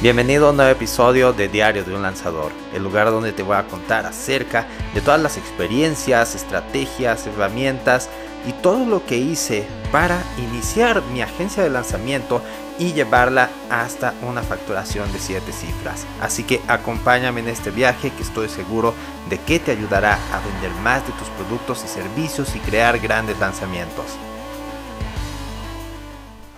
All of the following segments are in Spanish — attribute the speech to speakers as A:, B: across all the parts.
A: Bienvenido a un nuevo episodio de Diario de un Lanzador, el lugar donde te voy a contar acerca de todas las experiencias, estrategias, herramientas y todo lo que hice para iniciar mi agencia de lanzamiento y llevarla hasta una facturación de 7 cifras. Así que acompáñame en este viaje que estoy seguro de que te ayudará a vender más de tus productos y servicios y crear grandes lanzamientos.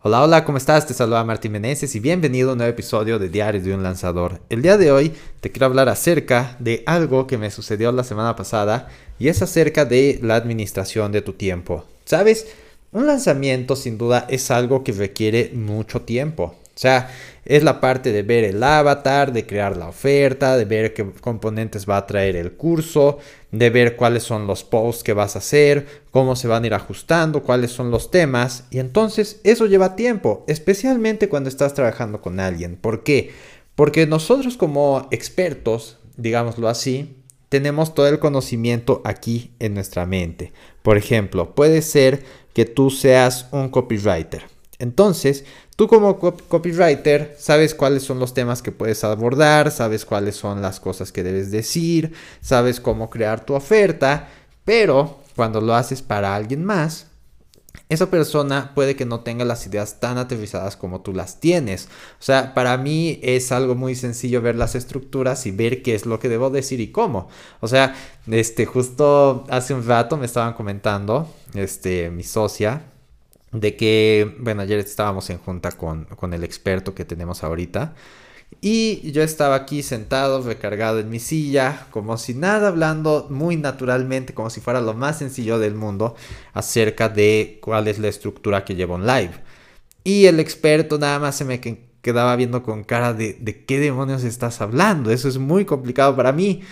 A: Hola, hola, ¿cómo estás? Te saluda Martín Meneses y bienvenido a un nuevo episodio de Diario de un Lanzador. El día de hoy te quiero hablar acerca de algo que me sucedió la semana pasada y es acerca de la administración de tu tiempo. ¿Sabes? Un lanzamiento sin duda es algo que requiere mucho tiempo. O sea, es la parte de ver el avatar, de crear la oferta, de ver qué componentes va a traer el curso, de ver cuáles son los posts que vas a hacer, cómo se van a ir ajustando, cuáles son los temas. Y entonces eso lleva tiempo, especialmente cuando estás trabajando con alguien. ¿Por qué? Porque nosotros como expertos, digámoslo así, tenemos todo el conocimiento aquí en nuestra mente. Por ejemplo, puede ser que tú seas un copywriter. Entonces, Tú como copywriter sabes cuáles son los temas que puedes abordar, sabes cuáles son las cosas que debes decir, sabes cómo crear tu oferta, pero cuando lo haces para alguien más, esa persona puede que no tenga las ideas tan aterrizadas como tú las tienes. O sea, para mí es algo muy sencillo ver las estructuras y ver qué es lo que debo decir y cómo. O sea, este, justo hace un rato me estaban comentando, este, mi socia, de que, bueno, ayer estábamos en junta con, el experto que tenemos ahorita. Y yo estaba aquí sentado, recargado en mi silla, como si nada, hablando muy naturalmente, como si fuera lo más sencillo del mundo, acerca de cuál es la estructura que llevo en live. Y el experto nada más se me quedaba viendo con cara de, de qué demonios estás hablando. Eso es muy complicado para mí.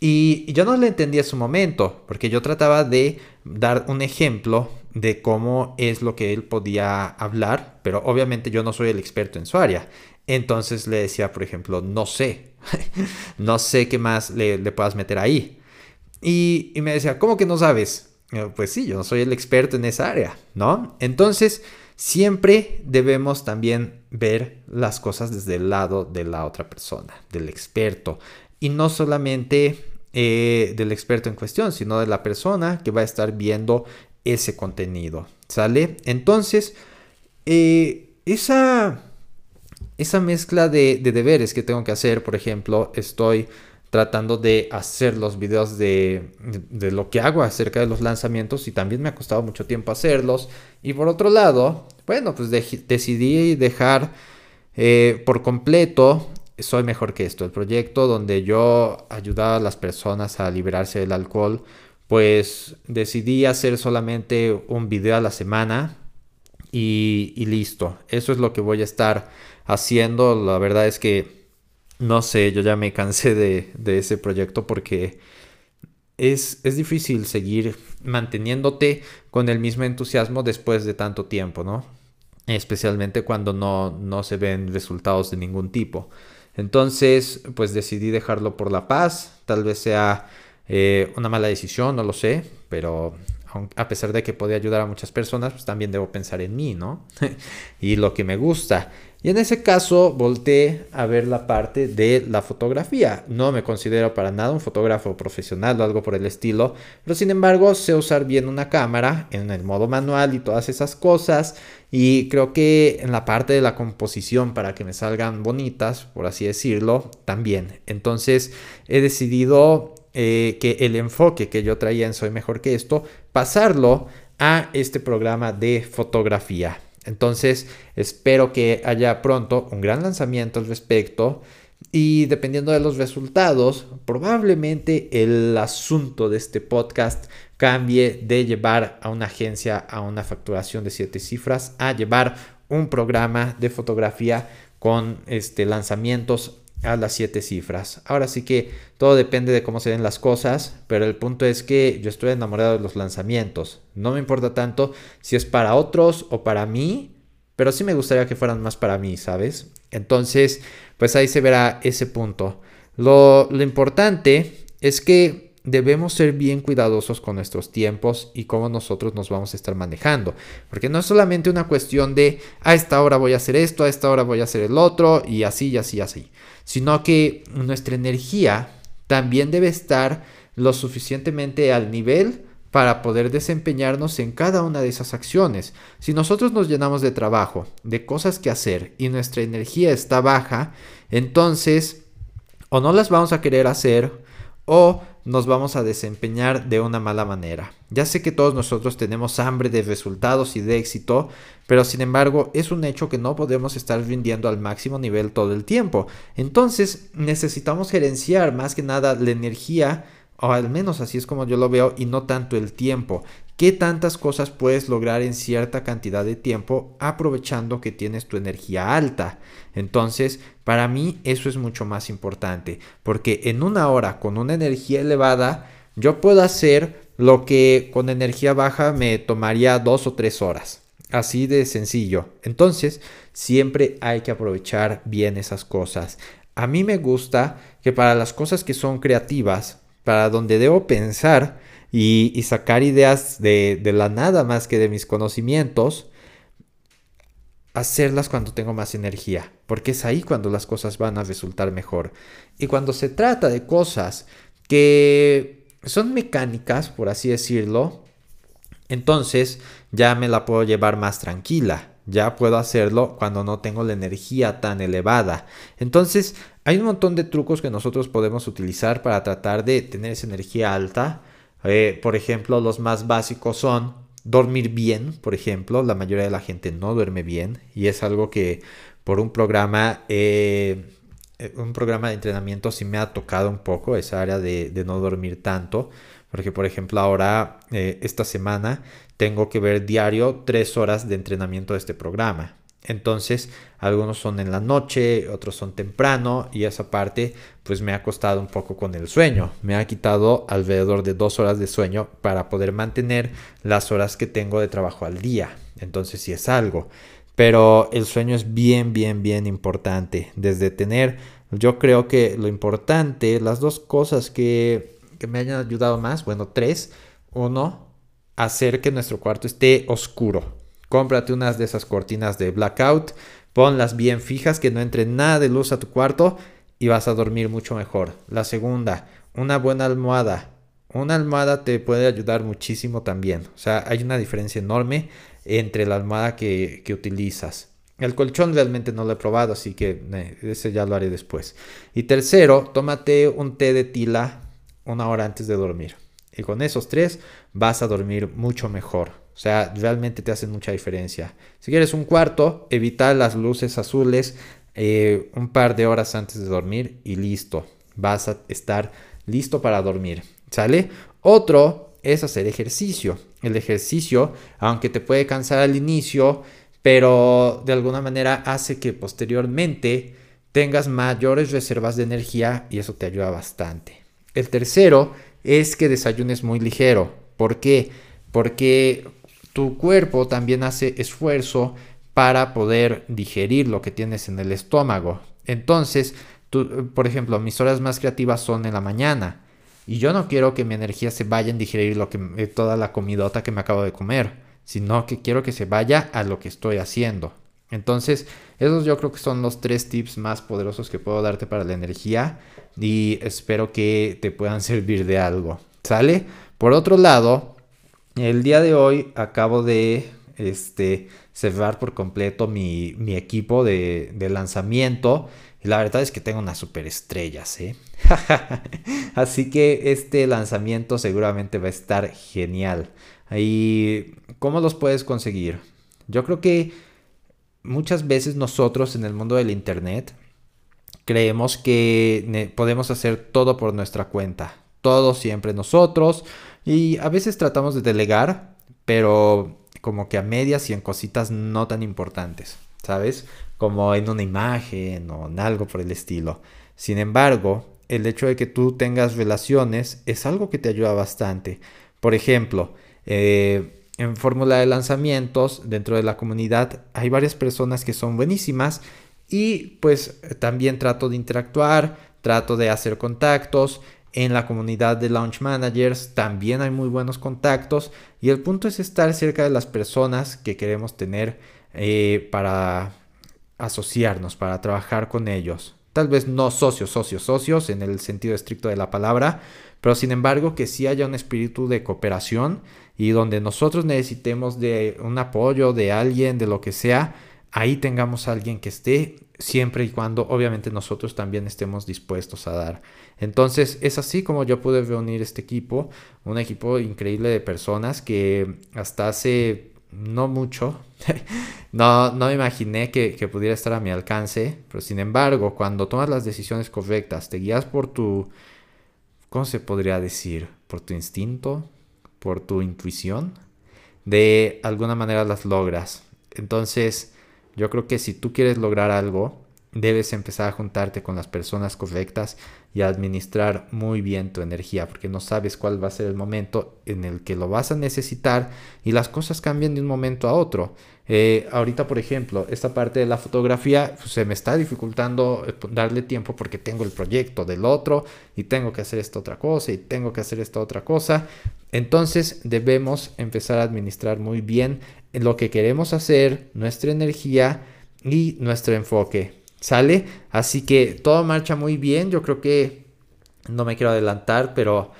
A: Y yo no le entendí a su momento, porque yo trataba de dar un ejemplo de cómo es lo que él podía hablar, pero obviamente yo no soy el experto en su área. Entonces le decía, por ejemplo, no sé, no sé qué más le, puedas meter ahí. Y, y, me decía, ¿cómo que no sabes? Pues sí, yo no soy el experto en esa área, ¿no? Entonces, siempre debemos también ver las cosas desde el lado de la otra persona, del experto, y no solamente eh, del experto en cuestión, sino de la persona que va a estar viendo ese contenido. ¿Sale? Entonces, eh, esa, esa mezcla de, deberes que tengo que hacer, por ejemplo, estoy tratando de hacer los videos de, de, lo que hago acerca de los lanzamientos y también me ha costado mucho tiempo hacerlos. Y por otro lado, bueno, pues decidí dejar eh, por completo Soy Mejor que esto, el proyecto donde yo ayudaba a las personas a liberarse del alcohol pues decidí hacer solamente un video a la semana y, listo. Eso es lo que voy a estar haciendo. La verdad es que no sé, yo ya me cansé de, ese proyecto porque es, es, difícil seguir manteniéndote con el mismo entusiasmo después de tanto tiempo, ¿no? Especialmente cuando no, no se ven resultados de ningún tipo. Entonces, pues decidí dejarlo por la paz. Tal vez sea eh, una mala decisión, no lo sé, pero a pesar de que puede ayudar a muchas personas, pues también debo pensar en mí, ¿no? y lo que me gusta. Y en ese caso volteé a ver la parte de la fotografía. No me considero para nada un fotógrafo profesional o algo por el estilo, pero sin embargo sé usar bien una cámara en el modo manual y todas esas cosas. Y creo que en la parte de la composición para que me salgan bonitas, por así decirlo, también. Entonces he decidido eh, que el enfoque que yo traía en Soy Mejor que esto, pasarlo a este programa de fotografía. Entonces, espero que haya pronto un gran lanzamiento al respecto. Y dependiendo de los resultados, probablemente el asunto de este podcast cambie de llevar a una agencia a una facturación de siete cifras a llevar un programa de fotografía con este, lanzamientos a las siete cifras. Ahora sí que todo depende de cómo se den las cosas, pero el punto es que yo estoy enamorado de los lanzamientos. No me importa tanto si es para otros o para mí, pero sí me gustaría que fueran más para mí, ¿sabes? Entonces, pues ahí se verá ese punto. Lo, lo importante es que debemos ser bien cuidadosos con nuestros tiempos y cómo nosotros nos vamos a estar manejando. Porque no es solamente una cuestión de a esta hora voy a hacer esto, a esta hora voy a hacer el otro y así y así y así. Sino que nuestra energía también debe estar lo suficientemente al nivel para poder desempeñarnos en cada una de esas acciones. Si nosotros nos llenamos de trabajo, de cosas que hacer y nuestra energía está baja, entonces o no las vamos a querer hacer o nos vamos a desempeñar de una mala manera. Ya sé que todos nosotros tenemos hambre de resultados y de éxito, pero sin embargo es un hecho que no podemos estar rindiendo al máximo nivel todo el tiempo. Entonces necesitamos gerenciar más que nada la energía o al menos así es como yo lo veo, y no tanto el tiempo. ¿Qué tantas cosas puedes lograr en cierta cantidad de tiempo aprovechando que tienes tu energía alta? Entonces, para mí eso es mucho más importante, porque en una hora con una energía elevada, yo puedo hacer lo que con energía baja me tomaría dos o tres horas. Así de sencillo. Entonces, siempre hay que aprovechar bien esas cosas. A mí me gusta que para las cosas que son creativas, para donde debo pensar y, sacar ideas de, de, la nada más que de mis conocimientos, hacerlas cuando tengo más energía, porque es ahí cuando las cosas van a resultar mejor. Y cuando se trata de cosas que son mecánicas, por así decirlo, entonces ya me la puedo llevar más tranquila. Ya puedo hacerlo cuando no tengo la energía tan elevada. Entonces, hay un montón de trucos que nosotros podemos utilizar para tratar de tener esa energía alta. Eh, por ejemplo, los más básicos son dormir bien, por ejemplo. La mayoría de la gente no duerme bien y es algo que por un programa, eh, un programa de entrenamiento sí me ha tocado un poco esa área de, no dormir tanto. Porque, por ejemplo, ahora, eh, esta semana, tengo que ver diario tres horas de entrenamiento de este programa. Entonces, algunos son en la noche, otros son temprano y esa parte pues me ha costado un poco con el sueño. Me ha quitado alrededor de dos horas de sueño para poder mantener las horas que tengo de trabajo al día. Entonces, sí es algo. Pero el sueño es bien, bien, bien importante. Desde tener, yo creo que lo importante, las dos cosas que, que me hayan ayudado más, bueno, tres. Uno, hacer que nuestro cuarto esté oscuro. Cómprate unas de esas cortinas de blackout, ponlas bien fijas, que no entre nada de luz a tu cuarto y vas a dormir mucho mejor. La segunda, una buena almohada. Una almohada te puede ayudar muchísimo también. O sea, hay una diferencia enorme entre la almohada que, que utilizas. El colchón realmente no lo he probado, así que eh, ese ya lo haré después. Y tercero, tómate un té de tila una hora antes de dormir. Y con esos tres vas a dormir mucho mejor. O sea, realmente te hacen mucha diferencia. Si quieres un cuarto, evita las luces azules eh, un par de horas antes de dormir y listo. Vas a estar listo para dormir. ¿Sale? Otro es hacer ejercicio. El ejercicio, aunque te puede cansar al inicio, pero de alguna manera hace que posteriormente tengas mayores reservas de energía y eso te ayuda bastante. El tercero es que desayunes muy ligero. ¿Por qué? Porque tu cuerpo también hace esfuerzo para poder digerir lo que tienes en el estómago. Entonces, por ejemplo, mis horas más creativas son en la mañana. Y yo no quiero que mi energía se vaya en digerir lo que, eh, toda la comidota que me acabo de comer, sino que quiero que se vaya a lo que estoy haciendo. Entonces, esos yo creo que son los tres tips más poderosos que puedo darte para la energía y espero que te puedan servir de algo. ¿Sale? Por otro lado, el día de hoy acabo de este, cerrar por completo mi, equipo de, lanzamiento. Y la verdad es que tengo unas superestrellas, ¿eh? Así que este lanzamiento seguramente va a estar genial. ¿Y cómo los puedes conseguir? Yo creo que muchas veces nosotros en el mundo del Internet creemos que podemos hacer todo por nuestra cuenta. Todo siempre nosotros. Y a veces tratamos de delegar, pero como que a medias y en cositas no tan importantes, ¿sabes? Como en una imagen o en algo por el estilo. Sin embargo, el hecho de que tú tengas relaciones es algo que te ayuda bastante. Por ejemplo, eh, en fórmula de lanzamientos dentro de la comunidad hay varias personas que son buenísimas y pues también trato de interactuar, trato de hacer contactos En la comunidad de Launch Managers también hay muy buenos contactos y el punto es estar cerca de las personas que queremos tener eh, para asociarnos, para trabajar con ellos. Tal vez no socios, socios, socios en el sentido estricto de la palabra, pero sin embargo que sí haya un espíritu de cooperación y donde nosotros necesitemos de un apoyo de alguien, de lo que sea, ahí tengamos a alguien que esté siempre y cuando obviamente nosotros también estemos dispuestos a dar. Entonces es así como yo pude reunir este equipo, un equipo increíble de personas que hasta hace no mucho, no, no imaginé que, que, pudiera estar a mi alcance, pero sin embargo cuando tomas las decisiones correctas, te guías por tu, ¿cómo se podría decir? Por tu instinto, por tu intuición, de alguna manera las logras. Entonces, yo creo que si tú quieres lograr algo, debes empezar a juntarte con las personas correctas y a administrar muy bien tu energía, porque no sabes cuál va a ser el momento en el que lo vas a necesitar y las cosas cambian de un momento a otro. Eh, ahorita, por ejemplo, esta parte de la fotografía pues, se me está dificultando eh, darle tiempo porque tengo el proyecto del otro y tengo que hacer esta otra cosa y tengo que hacer esta otra cosa. Entonces debemos empezar a administrar muy bien lo que queremos hacer, nuestra energía y nuestro enfoque. ¿Sale? Así que todo marcha muy bien. Yo creo que no me quiero adelantar, pero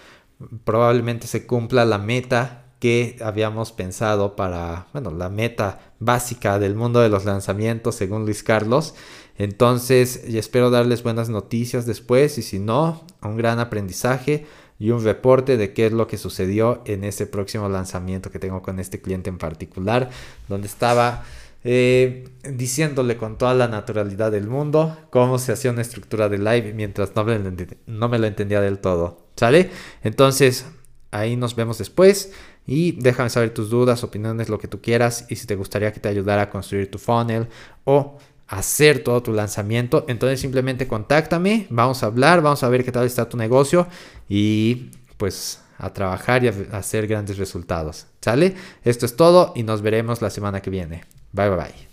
A: probablemente se cumpla la meta que habíamos pensado para, bueno, la meta básica del mundo de los lanzamientos según Luis Carlos. Entonces, espero darles buenas noticias después y si no, un gran aprendizaje y un reporte de qué es lo que sucedió en ese próximo lanzamiento que tengo con este cliente en particular, donde estaba eh, diciéndole con toda la naturalidad del mundo cómo se hacía una estructura de live mientras no me, lo no me lo entendía del todo. ¿Sale? Entonces, ahí nos vemos después. Y déjame saber tus dudas, opiniones, lo que tú quieras. Y si te gustaría que te ayudara a construir tu funnel o hacer todo tu lanzamiento, entonces simplemente contáctame, vamos a hablar, vamos a ver qué tal está tu negocio y pues a trabajar y a hacer grandes resultados. ¿Sale? Esto es todo y nos veremos la semana que viene. Bye bye bye.